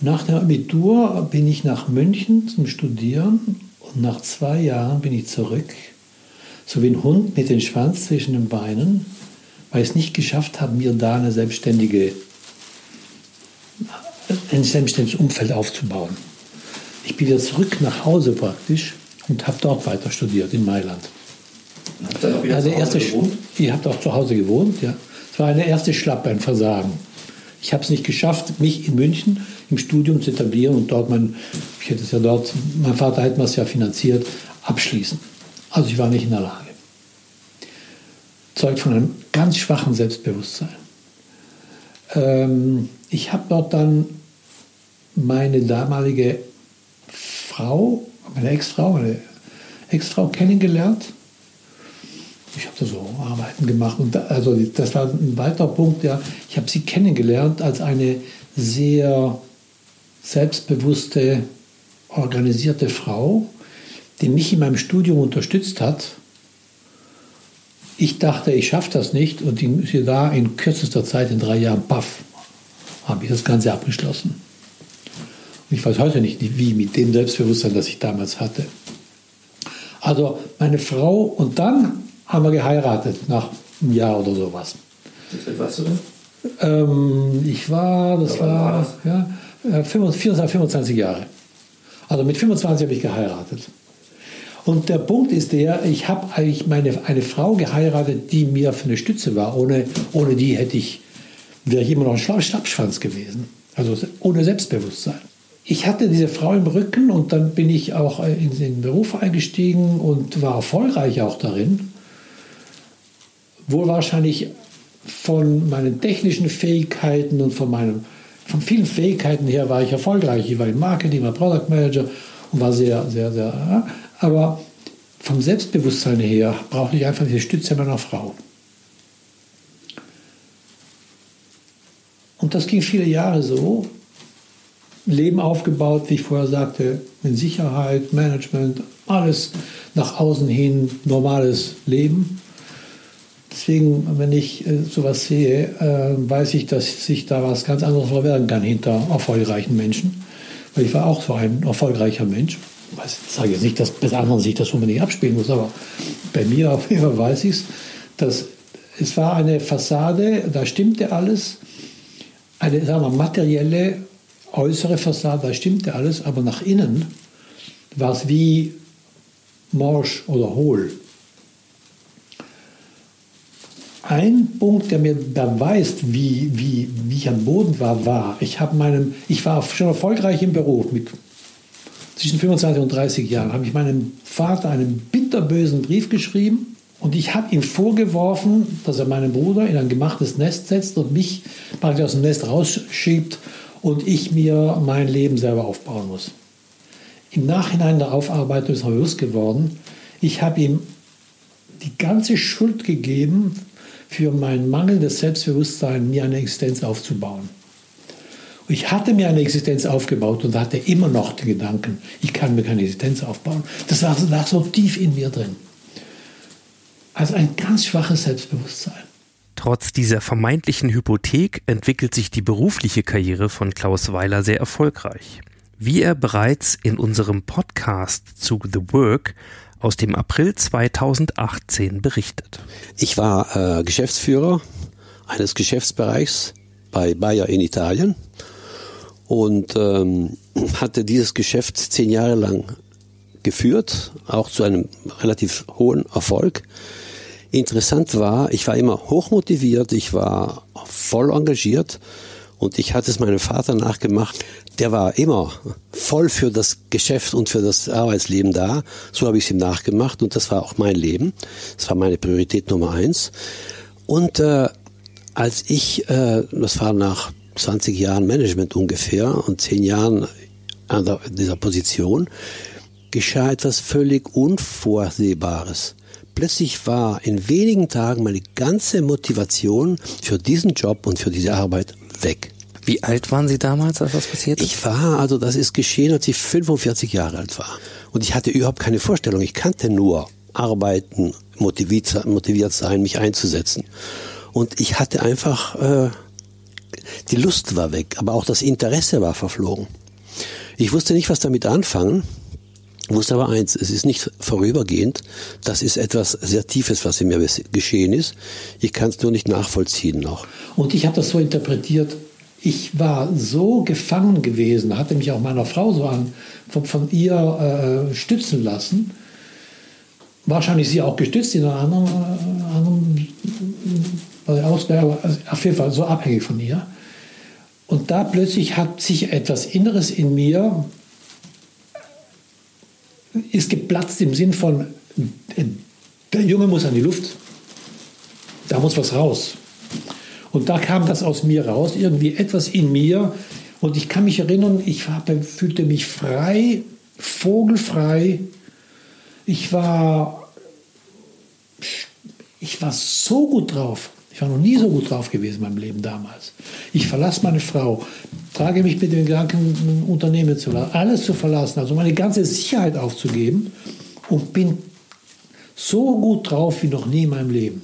Nach dem Abitur bin ich nach München zum Studieren und nach zwei Jahren bin ich zurück, so wie ein Hund mit dem Schwanz zwischen den Beinen, weil ich es nicht geschafft habe, mir da eine selbstständige, ein selbstständiges Umfeld aufzubauen. Ich bin wieder zurück nach Hause praktisch und habe dort weiter studiert in Mailand. Habt ihr auch wieder also zu Hause gewohnt? Ihr habt auch zu Hause gewohnt, ja. Es war eine erste Schlappe, ein Versagen. Ich habe es nicht geschafft, mich in München im Studium zu etablieren und dort mein, ich hätte es ja dort, mein Vater mir es ja finanziert, abschließen. Also ich war nicht in der Lage. Zeugt von einem ganz schwachen Selbstbewusstsein. Ähm, ich habe dort dann meine damalige Frau, meine Ex-Frau, meine Ex-Frau kennengelernt. Ich habe da so Arbeiten gemacht. Und da, also das war ein weiterer Punkt, ja. Ich habe sie kennengelernt als eine sehr selbstbewusste, organisierte Frau, die mich in meinem Studium unterstützt hat. Ich dachte, ich schaffe das nicht und die, da in kürzester Zeit, in drei Jahren, paff, habe ich das Ganze abgeschlossen. Und ich weiß heute nicht, wie mit dem Selbstbewusstsein, das ich damals hatte. Also meine Frau und dann haben wir geheiratet nach einem Jahr oder sowas. Wie alt warst du denn? Ähm, ich war, das war, ja, 24, äh, 25 Jahre. Also mit 25 habe ich geheiratet. Und der Punkt ist der, ich habe eigentlich meine, eine Frau geheiratet, die mir für eine Stütze war. Ohne, ohne die hätte ich, wäre ich immer noch ein Schlappschwanz gewesen. Also ohne Selbstbewusstsein. Ich hatte diese Frau im Rücken und dann bin ich auch in den Beruf eingestiegen und war erfolgreich auch darin. Wohl wahrscheinlich von meinen technischen Fähigkeiten und von meinen von vielen Fähigkeiten her war ich erfolgreich. Ich war im Marketing, war Product Manager und war sehr, sehr, sehr. Aber vom Selbstbewusstsein her brauchte ich einfach diese Stütze meiner Frau. Und das ging viele Jahre so. Leben aufgebaut, wie ich vorher sagte, in Sicherheit, Management, alles nach außen hin, normales Leben. Deswegen, wenn ich äh, sowas sehe, äh, weiß ich, dass sich da was ganz anderes verbergen kann hinter erfolgreichen Menschen. Weil ich war auch so ein erfolgreicher Mensch. Ich sage jetzt nicht, dass bei anderen sich das unbedingt abspielen muss, aber bei mir auf jeden Fall weiß ich es, dass es war eine Fassade, da stimmte alles, eine sagen wir, materielle äußere Fassade, da stimmte alles, aber nach innen war es wie morsch oder hohl. Ein Punkt, der mir beweist, wie, wie, wie ich am Boden war, war, ich, meinem, ich war schon erfolgreich im Beruf. Mit zwischen 25 und 30 Jahren habe ich meinem Vater einen bitterbösen Brief geschrieben und ich habe ihm vorgeworfen, dass er meinen Bruder in ein gemachtes Nest setzt und mich praktisch aus dem Nest rausschiebt und ich mir mein Leben selber aufbauen muss. Im Nachhinein der Aufarbeitung ist mir bewusst geworden, ich habe ihm die ganze Schuld gegeben für mein mangelndes Selbstbewusstsein, mir eine Existenz aufzubauen. Ich hatte mir eine Existenz aufgebaut und hatte immer noch den Gedanken, ich kann mir keine Existenz aufbauen. Das lag, lag so tief in mir drin. Also ein ganz schwaches Selbstbewusstsein. Trotz dieser vermeintlichen Hypothek entwickelt sich die berufliche Karriere von Klaus Weiler sehr erfolgreich. Wie er bereits in unserem Podcast zu The Work aus dem April 2018 berichtet. Ich war äh, Geschäftsführer eines Geschäftsbereichs bei Bayer in Italien und ähm, hatte dieses Geschäft zehn Jahre lang geführt, auch zu einem relativ hohen Erfolg. Interessant war, ich war immer hochmotiviert, ich war voll engagiert und ich hatte es meinem Vater nachgemacht. Der war immer voll für das Geschäft und für das Arbeitsleben da. So habe ich es ihm nachgemacht und das war auch mein Leben. Das war meine Priorität Nummer eins. Und äh, als ich, äh, das war nach 20 Jahren Management ungefähr und 10 Jahren an der, dieser Position, geschah etwas völlig Unvorsehbares. Plötzlich war in wenigen Tagen meine ganze Motivation für diesen Job und für diese Arbeit weg. Wie alt waren Sie damals, als das passiert ist? Ich war, also das ist geschehen, als ich 45 Jahre alt war. Und ich hatte überhaupt keine Vorstellung. Ich kannte nur arbeiten, motiviert, motiviert sein, mich einzusetzen. Und ich hatte einfach äh, Die Lust war weg, aber auch das Interesse war verflogen. Ich wusste nicht, was damit anfangen, wusste aber eins, es ist nicht vorübergehend, das ist etwas sehr Tiefes, was in mir geschehen ist. Ich kann es nur nicht nachvollziehen noch. Und ich habe das so interpretiert, ich war so gefangen gewesen, hatte mich auch meiner Frau so an, von, von ihr äh, stützen lassen. Wahrscheinlich sie auch gestützt in einer anderen, äh, anderen äh, Ausgabe, also auf jeden Fall so abhängig von ihr. Und da plötzlich hat sich etwas Inneres in mir, ist geplatzt im Sinn von, der Junge muss an die Luft, da muss was raus. Und da kam das aus mir raus, irgendwie etwas in mir. Und ich kann mich erinnern, ich fühlte mich frei, vogelfrei. Ich war, ich war so gut drauf. Ich war noch nie so gut drauf gewesen in meinem Leben damals. Ich verlasse meine Frau, trage mich mit dem Gedanken, ein Unternehmen zu lassen, alles zu verlassen, also meine ganze Sicherheit aufzugeben und bin so gut drauf wie noch nie in meinem Leben.